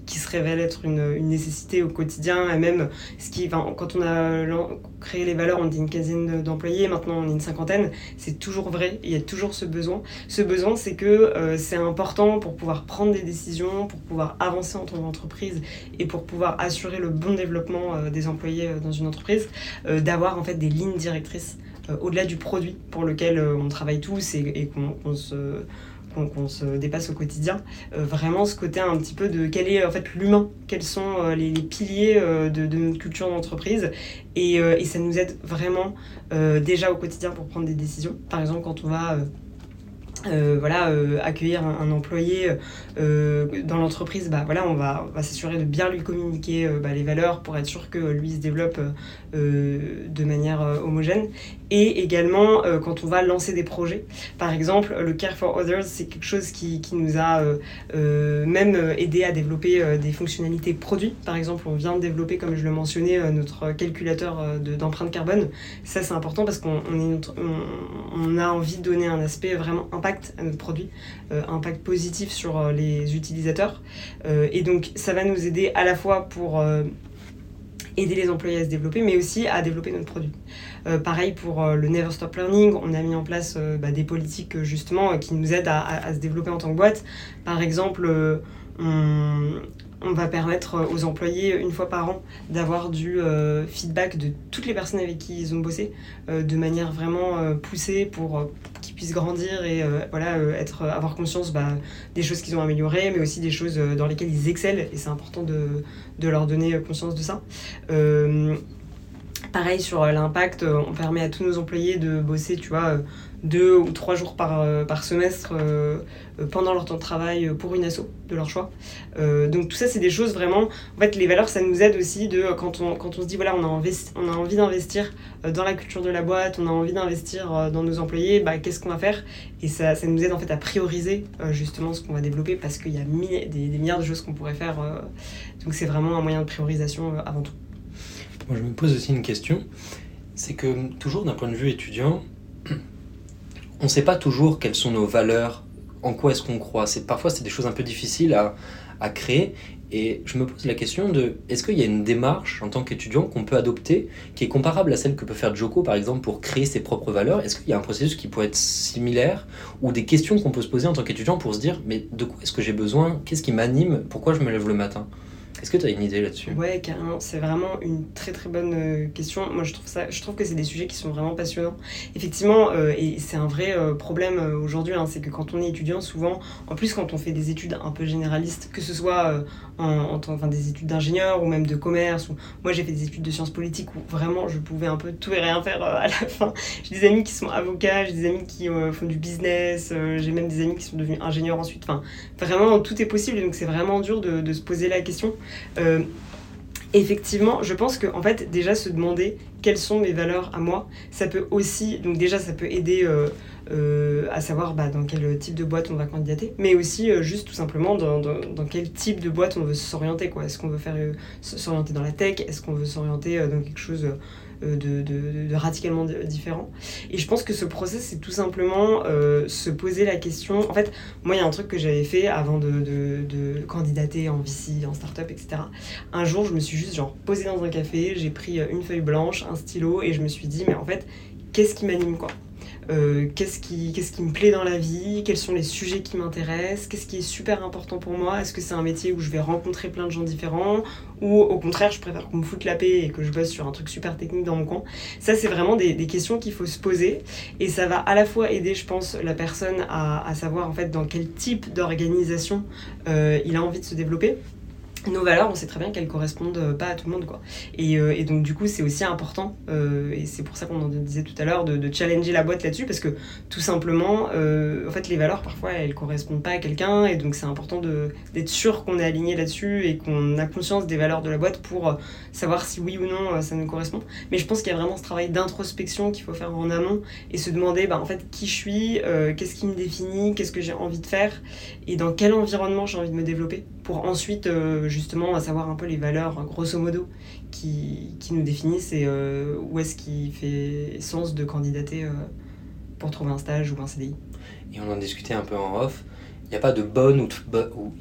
se révèle être une, nécessité au quotidien. Et même, ce qui, quand on a créé les valeurs, on dit une quinzaine d'employés, maintenant on est une cinquantaine. C'est toujours vrai, il y a toujours ce besoin. Ce besoin, c'est que c'est important pour pouvoir prendre des décisions, pour pouvoir avancer en tant qu'entreprise et pour pouvoir assurer le bon développement des employés dans une entreprise, d'avoir en fait des lignes directrices euh, au-delà du produit pour lequel euh, on travaille tous et, qu'on se qu'on se dépasse au quotidien. Euh, vraiment ce côté un petit peu de quel est en fait l'humain, quels sont les, piliers de, notre culture d'entreprise. Et, ça nous aide vraiment déjà au quotidien pour prendre des décisions. Par exemple, quand on va voilà, accueillir un, employé dans l'entreprise, bah, voilà, on va, va s'assurer de bien lui communiquer bah, les valeurs pour être sûr que lui se développe de manière homogène. Et également quand on va lancer des projets. Par exemple, le Care for Others, c'est quelque chose qui, qui nous a même aidé à développer des fonctionnalités produits. Par exemple, on vient de développer, comme je le mentionnais, notre calculateur d'empreinte carbone. Ça, c'est important parce qu'on on, a envie de donner un aspect vraiment impact à notre produit, euh, impact positif sur euh, les utilisateurs. Euh, et donc ça va nous aider à la fois pour aider les employés à se développer, mais aussi à développer notre produit. pareil pour le Never Stop Learning, on a mis en place bah, des politiques justement qui nous aident à, se développer en tant que boîte. Par exemple, on, va permettre aux employés, une fois par an, d'avoir du feedback de toutes les personnes avec qui ils ont bossé, de manière vraiment poussée pour puissent grandir et euh, voilà, euh, être, avoir conscience bah, des choses qu'ils ont améliorées, mais aussi des choses euh, dans lesquelles ils excellent, et c'est important de, de, leur donner conscience de ça. Pareil sur l'impact, on permet à tous nos employés de bosser, tu vois, deux ou trois jours par, euh, par semestre euh, euh, pendant leur temps de travail pour une asso de leur choix. donc tout ça, c'est des choses vraiment... En fait, les valeurs, ça nous aide aussi de quand on, quand on se dit, voilà, on a, on a envie d'investir dans la culture de la boîte, on a envie d'investir dans nos employés, bah, qu'est-ce qu'on va faire? Et ça, ça nous aide en fait à prioriser justement ce qu'on va développer parce qu'il y a des, des, milliards de choses qu'on pourrait faire. donc c'est vraiment un moyen de priorisation avant tout. Moi, je me pose aussi une question. C'est que toujours d'un point de vue étudiant, on ne sait pas toujours quelles sont nos valeurs, en quoi est-ce qu'on croit. C'est, parfois, c'est des choses un peu difficiles à, créer. Et je me pose la question de est-ce qu'il y a une démarche en tant qu'étudiant qu'on peut adopter qui est comparable à celle que peut faire Joko par exemple pour créer ses propres valeurs? Est-ce qu'il y a un processus qui pourrait être similaire ou des questions qu'on peut se poser en tant qu'étudiant pour se dire mais de quoi est-ce que j'ai besoin? Qu'est-ce qui m'anime? Pourquoi je me lève le matin? Est-ce que tu as une idée là-dessus? Ouais, carrément. C'est vraiment une très très bonne euh, question. Moi, je trouve, ça, je trouve que c'est des sujets qui sont vraiment passionnants. Effectivement, euh, et c'est un vrai euh, problème aujourd'hui, hein, c'est que quand on est étudiant, souvent, en plus quand on fait des études un peu généralistes, que ce soit en, en enfin, des études d'ingénieur ou même de commerce, ou moi j'ai fait des études de sciences politiques où vraiment je pouvais un peu tout et rien faire à la [LAUGHS] fin. J'ai des amis qui sont avocats, j'ai des amis qui font du business, j'ai même des amis qui sont devenus ingénieurs ensuite. Enfin, vraiment, tout est possible, donc c'est vraiment dur de, de se poser la question. Euh, effectivement, je pense que en fait, déjà se demander quelles sont mes valeurs à moi, ça peut aussi, donc déjà, ça peut aider euh, euh, à savoir bah, dans quel type de boîte on va candidater, mais aussi juste tout simplement dans, dans, quel type de boîte on veut s'orienter. Est-ce qu'on veut faire s'orienter dans la tech? Est-ce qu'on veut s'orienter dans quelque chose euh, de, radicalement différent. Et je pense que ce process, c'est tout simplement euh, se poser la question. En fait, moi, il y a un truc que j'avais fait avant de, de, candidater en VC, en startup, etc. Un jour, je me suis juste genre posée dans un café, j'ai pris une feuille blanche, un stylo, et je me suis dit, mais en fait, qu'est-ce qui m'anime quoi? Euh, qu'est-ce qui, me plaît dans la vie, quels sont les sujets qui m'intéressent, qu'est-ce qui est super important pour moi, est-ce que c'est un métier où je vais rencontrer plein de gens différents, ou au contraire je préfère qu'on me foute la paix et que je bosse sur un truc super technique dans mon coin? Ça c'est vraiment des, questions qu'il faut se poser. Et ça va à la fois aider je pense la personne à, à savoir en fait dans quel type d'organisation euh, il a envie de se développer nos valeurs, on sait très bien qu'elles correspondent euh, pas à tout le monde. Quoi. Et, euh, donc, du coup, c'est aussi important, euh, et c'est pour ça qu'on en disait tout à l'heure, de, de, challenger la boîte là-dessus, parce que tout simplement, en fait, les valeurs, parfois, elles correspondent pas à quelqu'un, et donc c'est important d'être sûr qu'on est aligné là-dessus et qu'on a conscience des valeurs de la boîte pour savoir si oui ou non ça nous correspond. Mais je pense qu'il y a vraiment ce travail d'introspection qu'il faut faire en amont et se demander, bah, en fait, qui je suis, qu'est-ce qui me définit, qu'est-ce que j'ai envie de faire, et dans quel environnement j'ai envie de me développer, pour ensuite justement à savoir un peu les valeurs, grosso modo, qui, qui nous définissent et euh, où est-ce qu'il fait sens de candidater euh, pour trouver un stage ou un CDI. Et on en discutait un peu en off. N'y a pas de bonne ou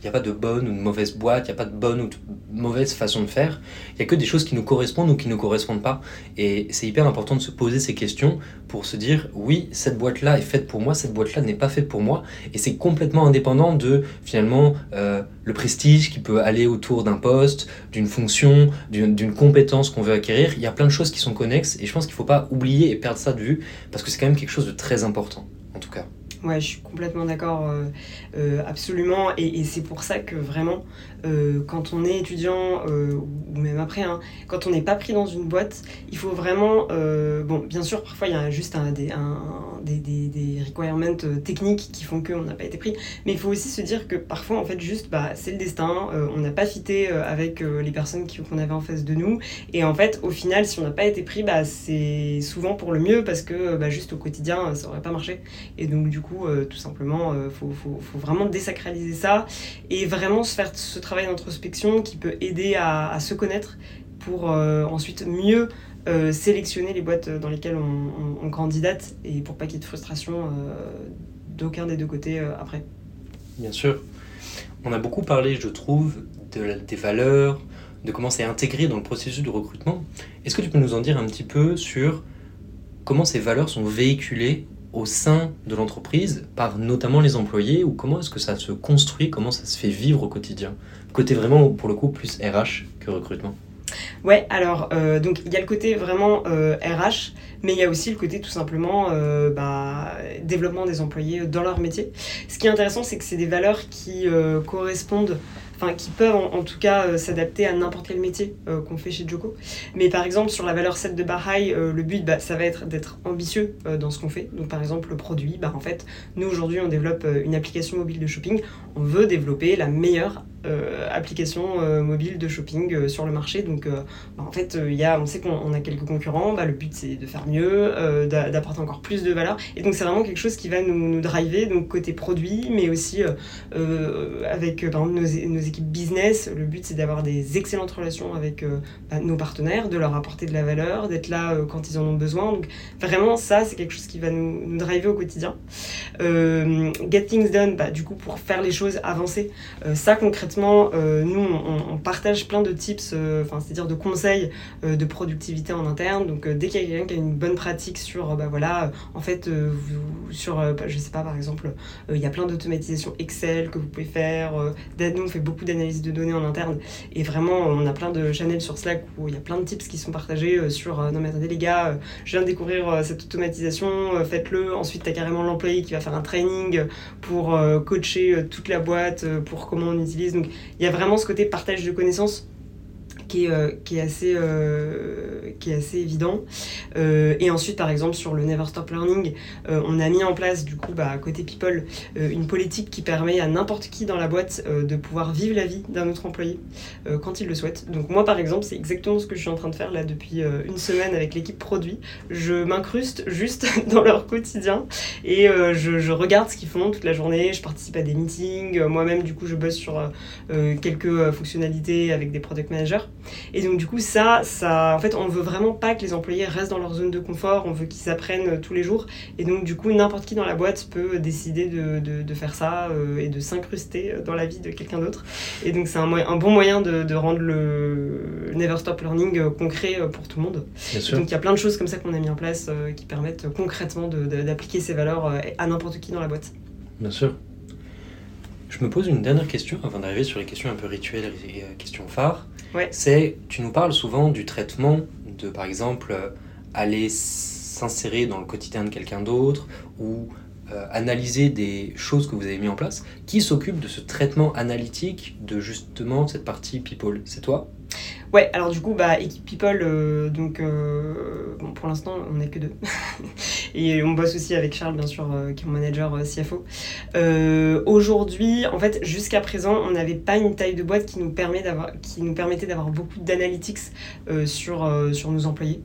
il a pas de bonne ou de mauvaise boîte, il n'y a pas de bonne ou de mauvaise façon de faire. Il n'y a que des choses qui nous correspondent ou qui ne correspondent pas. Et c'est hyper important de se poser ces questions pour se dire oui, cette boîte-là est faite pour moi, cette boîte-là n'est pas faite pour moi. Et c'est complètement indépendant de finalement euh, le prestige qui peut aller autour d'un poste, d'une fonction, d'une compétence qu'on veut acquérir. Il y a plein de choses qui sont connexes et je pense qu'il ne faut pas oublier et perdre ça de vue parce que c'est quand même quelque chose de très important en tout cas. Ouais, je suis complètement d'accord, euh, euh, absolument. Et, c'est pour ça que vraiment, euh, quand on est étudiant, ou même après, hein, quand on n'est pas pris dans une boîte, il faut vraiment. bon, bien sûr, parfois il y a juste un, des, un, des, des, requirements techniques qui font qu'on n'a pas été pris. Mais il faut aussi se dire que parfois, en fait, juste, bah, c'est le destin. on n'a pas fité avec les personnes qu'on avait en face de nous. Et en fait, au final, si on n'a pas été pris, bah, c'est souvent pour le mieux parce que bah, juste au quotidien, ça n'aurait pas marché. Et donc, du coup, euh, tout simplement, il euh, faut, vraiment désacraliser ça et vraiment se faire ce travail d'introspection qui peut aider à, se connaître pour euh, ensuite mieux sélectionner les boîtes dans lesquelles on, candidate et pour pas qu'il y ait de frustration d'aucun des deux côtés après. Bien sûr. On a beaucoup parlé, je trouve, de, des valeurs, de comment c'est intégré dans le processus de recrutement. Est-ce que tu peux nous en dire un petit peu sur comment ces valeurs sont véhiculées au sein de l'entreprise par notamment les employés ou comment est-ce que ça se construit, comment ça se fait vivre au quotidien? Côté vraiment, pour le coup, plus RH que recrutement. Ouais, alors, euh, donc il y a le côté vraiment RH, euh, mais il y a aussi le côté tout simplement euh, bah, développement des employés dans leur métier. Ce qui est intéressant, c'est que c'est des valeurs qui correspondent enfin qui peuvent en, tout cas s'adapter à n'importe quel métier qu'on fait chez Joko. Mais par exemple sur la valeur 7 de Bahai, le but bah, ça va être d'être ambitieux dans ce qu'on fait. Donc par exemple le produit, bah, en fait nous aujourd'hui on développe une application mobile de shopping, on veut développer la meilleure euh, application euh, mobile de shopping euh, sur le marché. Donc, bah, en fait, y a, on sait qu'on a quelques concurrents. Bah, le but, c'est de faire mieux, d'apporter encore plus de valeur. Et donc, c'est vraiment quelque chose qui va nous, driver, donc côté produit, mais aussi avec nos, équipes business. Le but, c'est d'avoir des excellentes relations avec bah, nos partenaires, de leur apporter de la valeur, d'être là quand ils en ont besoin. Donc, vraiment, ça, c'est quelque chose qui va nous, nous driver au quotidien. get things done, bah, du coup, pour faire les choses avancer. ça, concrètement, euh, nous, on, partage plein de tips, euh, enfin, c'est-à-dire de conseils euh, de productivité en interne. Donc, dès qu'il y a quelqu'un qui a une bonne pratique sur, bah voilà, en fait, sur, bah, je sais pas, par exemple, il y a plein d'automatisation Excel que vous pouvez faire. nous, on fait beaucoup d'analyse de données en interne et vraiment, on a plein de channels sur Slack où il y a plein de tips qui sont partagés sur, non mais attendez les gars, je viens de découvrir cette automatisation, faites-le. Ensuite, tu as carrément l'employé qui va faire un training pour coacher toute la boîte, pour comment on utilise donc il y a vraiment ce côté partage de connaissances qui est, euh, qui est, assez, euh, qui est assez évident. Euh, et ensuite, par exemple, sur le Never Stop Learning, on a mis en place, du coup, bah, côté People, une politique qui permet à n'importe qui dans la boîte de pouvoir vivre la vie d'un autre employé quand il le souhaite. Donc moi, par exemple, c'est exactement ce que je suis en train de faire là depuis une semaine avec l'équipe produit. Je m'incruste juste [LAUGHS] dans leur quotidien et je, regarde ce qu'ils font toute la journée. Je participe à des meetings. Moi-même, du coup, je bosse sur quelques fonctionnalités avec des product managers. Et donc du coup ça, ça, en fait, on veut vraiment pas que les employés restent dans leur zone de confort, on veut qu'ils apprennent tous les jours. Et donc du coup, n'importe qui dans la boîte peut décider de, de, faire ça euh, et de s'incruster dans la vie de quelqu'un d'autre. Et donc c'est un, un, bon moyen de, de, rendre le Never Stop Learning euh, concret euh, pour tout le monde. Donc il y a plein de choses comme ça qu'on a mis en place qui permettent concrètement d'appliquer ces valeurs à n'importe qui dans la boîte. Bien sûr. Je me pose une dernière question avant d'arriver sur les questions un peu rituelles et questions phares. C'est, tu nous parles souvent du traitement de, par exemple, euh, aller s'insérer dans le quotidien de quelqu'un d'autre ou euh, analyser des choses que vous avez mis en place. Qui s'occupe de ce traitement analytique de justement cette partie people? C'est toi? Ouais, alors du coup, bah, équipe People, euh, donc euh, bon, pour l'instant, on n'est que deux. [LAUGHS] et on bosse aussi avec Charles, bien sûr, euh, qui est mon manager CFO. Aujourd'hui, en fait, jusqu'à présent, on n'avait pas une taille de boîte qui nous, permet qui nous permettait d'avoir beaucoup d'analytics sur, sur nos employés.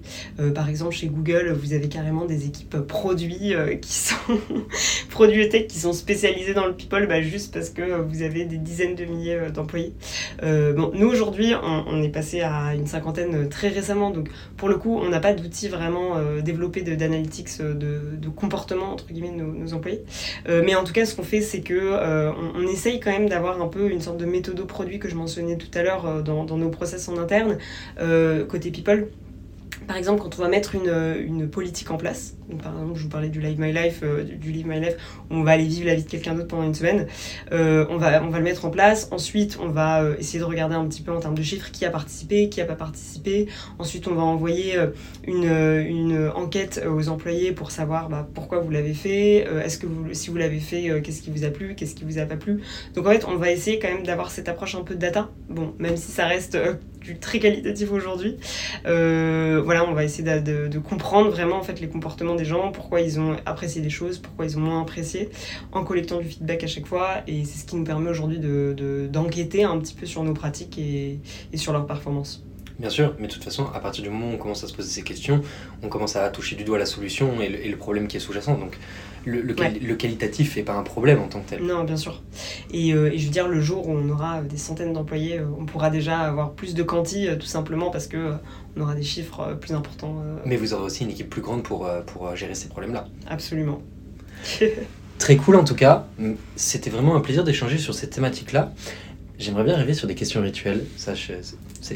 par exemple, chez Google, vous avez carrément des équipes produits [LAUGHS] qui sont produits tech qui sont spécialisés dans le People, bah, juste parce que vous avez des dizaines de milliers d'employés. bon, nous, aujourd'hui, on est passé à une cinquantaine euh, très récemment. Donc pour le coup, on n'a pas d'outils vraiment euh, développés d'analytics euh, de, de, comportement entre guillemets de nos, employés. mais en tout cas, ce qu'on fait, c'est que on, essaye quand même d'avoir un peu une sorte de méthode produit que je mentionnais tout à l'heure dans, nos process en interne côté people par exemple, quand on va mettre une, une politique en place, par exemple, je vous parlais du Live My Life, euh, du Live My Life, on va aller vivre la vie de quelqu'un d'autre pendant une semaine, euh, on, va, le mettre en place. Ensuite, on va euh, essayer de regarder un petit peu en termes de chiffres qui a participé, qui n'a pas participé. Ensuite, on va envoyer une, une, enquête aux employés pour savoir bah, pourquoi vous l'avez fait, est-ce que vous, si vous l'avez fait, qu'est-ce qui vous a plu, qu'est-ce qui vous a pas plu. Donc en fait, on va essayer quand même d'avoir cette approche un peu de data. Bon, même si ça reste très qualitatif aujourd'hui. Euh, voilà, on va essayer de, comprendre vraiment en fait les comportements des gens, pourquoi ils ont apprécié des choses, pourquoi ils ont moins apprécié, en collectant du feedback à chaque fois. Et c'est ce qui nous permet aujourd'hui d'enquêter de, un petit peu sur nos pratiques et, et sur leurs performances. Bien sûr, mais de toute façon, à partir du moment où on commence à se poser ces questions, on commence à toucher du doigt la solution et le, et le problème qui est sous-jacent. Donc, le, le, qualitatif n'est pas un problème en tant que tel. Non, bien sûr. Et, euh, et, je veux dire, le jour où on aura des centaines d'employés, euh, on pourra déjà avoir plus de quanti, euh, tout simplement parce que on aura des chiffres plus importants. Mais vous aurez aussi une équipe plus grande pour, pour gérer ces problèmes-là. Absolument. [LAUGHS] [LAUGHS] Très cool en tout cas. C'était vraiment un plaisir d'échanger sur cette thématique-là. J'aimerais bien arriver sur des questions rituelles. Ça,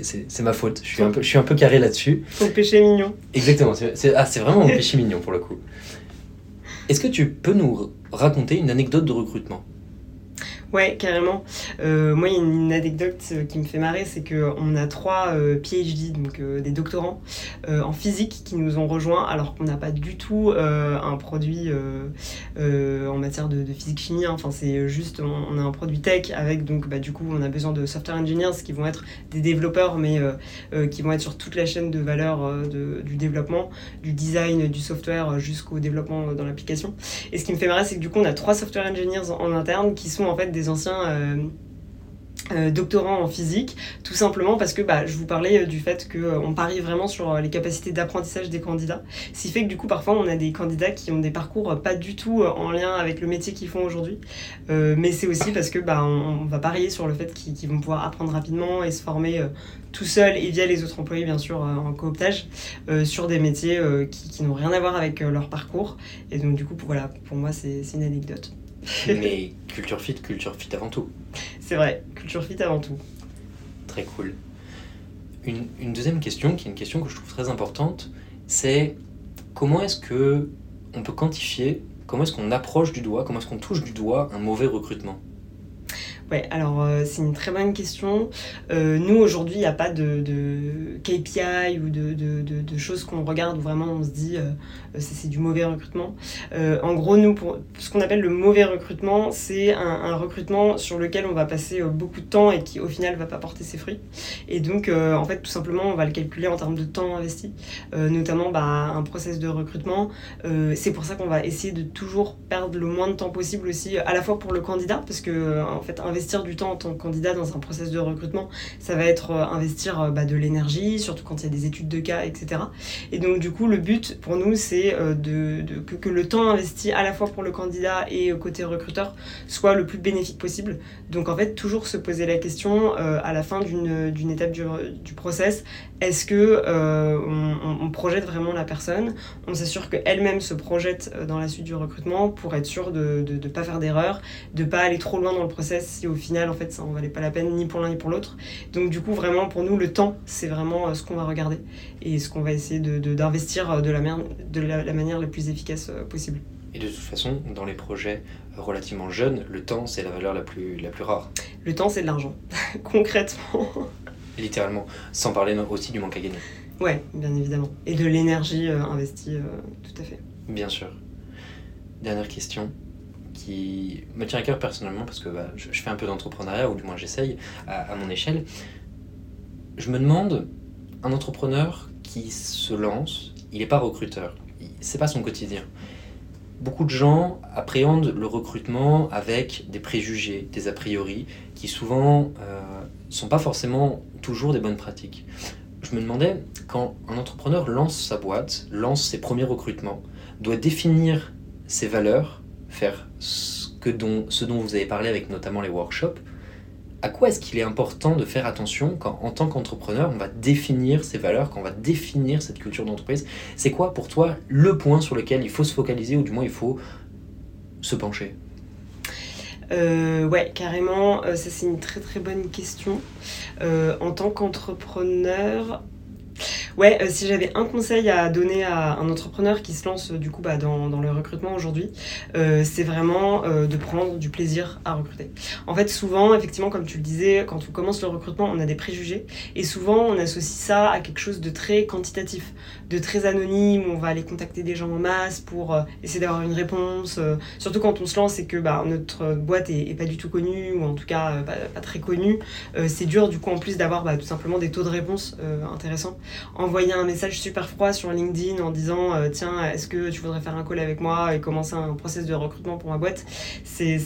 c'est ma faute. Je suis, un peu, je suis un peu carré là-dessus. Ton péché mignon. Exactement. C'est ah, vraiment mon [LAUGHS] péché mignon pour le coup. Est-ce que tu peux nous raconter une anecdote de recrutement? Ouais, carrément. Euh, moi, il y a une anecdote euh, qui me fait marrer, c'est qu'on a trois euh, PhD, donc des doctorants en physique qui nous ont rejoints, alors qu'on n'a pas du tout un produit en matière de, physique-chimie. Hein. Enfin, c'est juste, on, a un produit tech avec, donc, bah, du coup, on a besoin de software engineers qui vont être des développeurs, mais qui vont être sur toute la chaîne de valeur du développement, du design, du software jusqu'au développement dans l'application. Et ce qui me fait marrer, c'est que du coup, on a trois software engineers en, en interne qui sont en fait des anciens euh, euh, doctorants en physique, tout simplement parce que bah, je vous parlais euh, du fait qu'on parie vraiment sur les capacités d'apprentissage des candidats. Ce qui fait que du coup parfois on a des candidats qui ont des parcours pas du tout en lien avec le métier qu'ils font aujourd'hui, mais c'est aussi parce que bah, on, va parier sur le fait qu'ils vont pouvoir apprendre rapidement et se former tout seul et via les autres employés bien sûr en cooptage sur des métiers qui, qui n'ont rien à voir avec leur parcours. Et donc du coup voilà, pour moi c'est une anecdote. [LAUGHS] Mais culture fit, culture fit avant tout. C'est vrai, culture fit avant tout. Très cool. Une, une, deuxième question, qui est une question que je trouve très importante, c'est comment est-ce que on peut quantifier, comment est-ce qu'on approche du doigt, comment est-ce qu'on touche du doigt un mauvais recrutement? Ouais, alors euh, c'est une très bonne question. Euh, nous, aujourd'hui, il n'y a pas de, KPI ou de, choses qu'on regarde où vraiment on se dit euh, c'est du mauvais recrutement. en gros, nous, ce qu'on appelle le mauvais recrutement, c'est un, recrutement sur lequel on va passer beaucoup de temps et qui, au final, ne va pas porter ses fruits. Et donc, en fait, tout simplement, on va le calculer en termes de temps investi, notamment bah, un process de recrutement. c'est pour ça qu'on va essayer de toujours perdre le moins de temps possible aussi, à la fois pour le candidat, parce que, en fait, investir investir du temps en tant que candidat dans un process de recrutement, ça va être euh, investir euh, bah, de l'énergie, surtout quand il y a des études de cas, etc. Et donc du coup, le but pour nous, c'est euh, de, que, le temps investi à la fois pour le candidat et côté recruteur soit le plus bénéfique possible. Donc en fait, toujours se poser la question à la fin d'une étape du, du process, est-ce que on, projette vraiment la personne? On s'assure qu'elle-même se projette dans la suite du recrutement pour être sûr de ne pas faire d'erreur, de pas aller trop loin dans le process au final, en fait, ça en valait pas la peine ni pour l'un ni pour l'autre. Donc, du coup, vraiment, pour nous, le temps, c'est vraiment euh, ce qu'on va regarder et ce qu'on va essayer d'investir de, de, la, de la, manière la plus efficace euh, possible. Et de toute façon, dans les projets relativement jeunes, le temps, c'est la valeur la plus, la plus rare. Le temps, c'est de l'argent, [LAUGHS] concrètement. Littéralement, sans parler aussi du manque à gagner. Ouais, bien évidemment. Et de l'énergie euh, investie, tout à fait. Bien sûr. Dernière question qui me tient à cœur personnellement parce que bah, je, fais un peu d'entrepreneuriat, ou du moins j'essaye à, mon échelle. Je me demande, un entrepreneur qui se lance, il n'est pas recruteur, c'est pas son quotidien. Beaucoup de gens appréhendent le recrutement avec des préjugés, des a priori, qui souvent euh, sont pas forcément toujours des bonnes pratiques. Je me demandais, quand un entrepreneur lance sa boîte, lance ses premiers recrutements, doit définir ses valeurs, faire ce, ce dont vous avez parlé avec notamment les workshops, à quoi est-ce qu'il est important de faire attention quand, en tant qu'entrepreneur, on va définir ses valeurs, quand on va définir cette culture d'entreprise? C'est quoi pour toi le point sur lequel il faut se focaliser ou du moins il faut se pencher? Euh, ouais, carrément, euh, ça c'est une très très bonne question. Euh, en tant qu'entrepreneur, Ouais, euh, si j'avais un conseil à donner à un entrepreneur qui se lance du coup bah, dans, le recrutement aujourd'hui, euh, c'est vraiment euh, de prendre du plaisir à recruter. En fait, souvent, effectivement, comme tu le disais, quand on commence le recrutement, on a des préjugés et souvent on associe ça à quelque chose de très quantitatif, de très anonyme. On va aller contacter des gens en masse pour essayer d'avoir une réponse. surtout quand on se lance et que bah, notre boîte est, pas du tout connue ou en tout cas pas, très connue, c'est dur du coup en plus d'avoir bah, tout simplement des taux de réponse intéressants envoyer un message super froid sur LinkedIn en disant euh, tiens est-ce que tu voudrais faire un call avec moi et commencer un process de recrutement pour ma boîte? C'est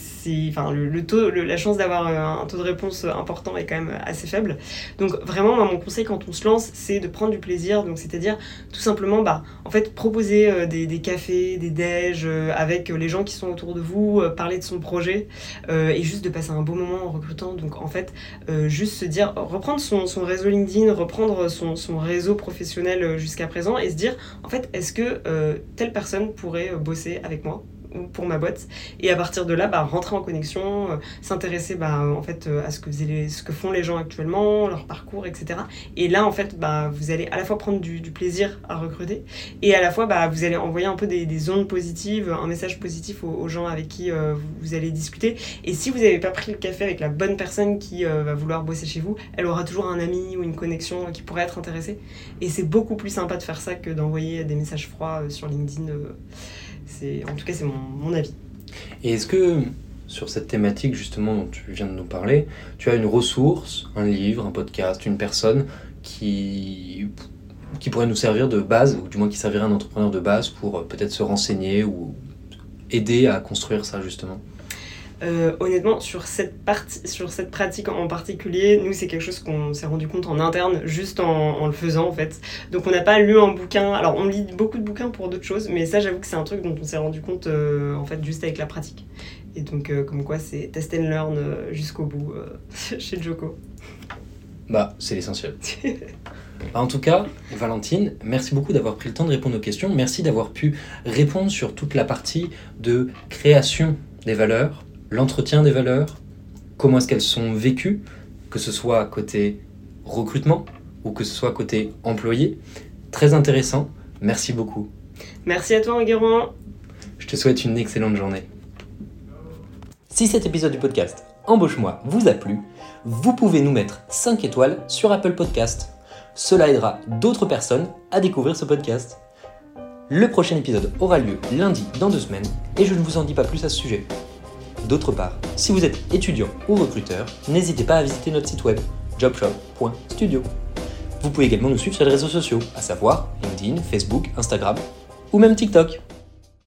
enfin le, taux la chance d'avoir euh, un taux de réponse important est quand même assez faible. Donc vraiment mon conseil quand on se lance c'est de prendre du plaisir. Donc c'est-à-dire tout simplement bah en fait proposer euh, des, des, cafés des déj avec les gens qui sont autour de vous parler de son projet et juste de passer un beau moment en recrutant. Donc en fait juste se dire reprendre son, son réseau LinkedIn reprendre son, son réseau professionnel euh, jusqu'à présent et se dire en fait est-ce que euh, telle personne pourrait euh, bosser avec moi? Pour ma boîte. Et à partir de là, bah, rentrer en connexion, euh, s'intéresser bah, en fait, euh, à ce que, ce que font les gens actuellement, leur parcours, etc. Et là, en fait, bah, vous allez à la fois prendre du, plaisir à recruter et à la fois, bah, vous allez envoyer un peu des, des ondes positives, un message positif aux, gens avec qui euh, vous, allez discuter. Et si vous n'avez pas pris le café avec la bonne personne qui va vouloir bosser chez vous, elle aura toujours un ami ou une connexion qui pourrait être intéressée. Et c'est beaucoup plus sympa de faire ça que d'envoyer des messages froids sur LinkedIn. C'est, en tout cas, c'est mon, avis. Et est-ce que sur cette thématique justement dont tu viens de nous parler, tu as une ressource, un livre, un podcast, une personne qui, qui pourrait nous servir de base, ou du moins qui servirait à un entrepreneur de base pour euh, peut-être se renseigner ou aider à construire ça justement? Euh, honnêtement, sur cette, partie, sur cette pratique en particulier, nous, c'est quelque chose qu'on s'est rendu compte en interne, juste en, le faisant, en fait. Donc, on n'a pas lu un bouquin. Alors, on lit beaucoup de bouquins pour d'autres choses, mais ça, j'avoue que c'est un truc dont on s'est rendu compte, euh, en fait, juste avec la pratique. Et donc, euh, comme quoi, c'est test and learn jusqu'au bout [LAUGHS] chez Joko. Bah, c'est l'essentiel. Bah, en tout cas, Valentine, merci beaucoup d'avoir pris le temps de répondre aux questions. Merci d'avoir pu répondre sur toute la partie de création des valeurs, l'entretien des valeurs, comment est-ce qu'elles sont vécues, que ce soit côté recrutement ou que ce soit côté employé. Très intéressant. Merci beaucoup. Merci à toi, Enguerrand. Je te souhaite une excellente journée. Si cet épisode du podcast Embauche-moi vous a plu, vous pouvez nous mettre 5 étoiles sur Apple Podcast. Cela aidera d'autres personnes à découvrir ce podcast. Le prochain épisode aura lieu lundi dans deux semaines et je ne vous en dis pas plus à ce sujet. D'autre part, si vous êtes étudiant ou recruteur, n'hésitez pas à visiter notre site web jobshop.studio. Vous pouvez également nous suivre sur les réseaux sociaux, à savoir LinkedIn, Facebook, Instagram ou même TikTok.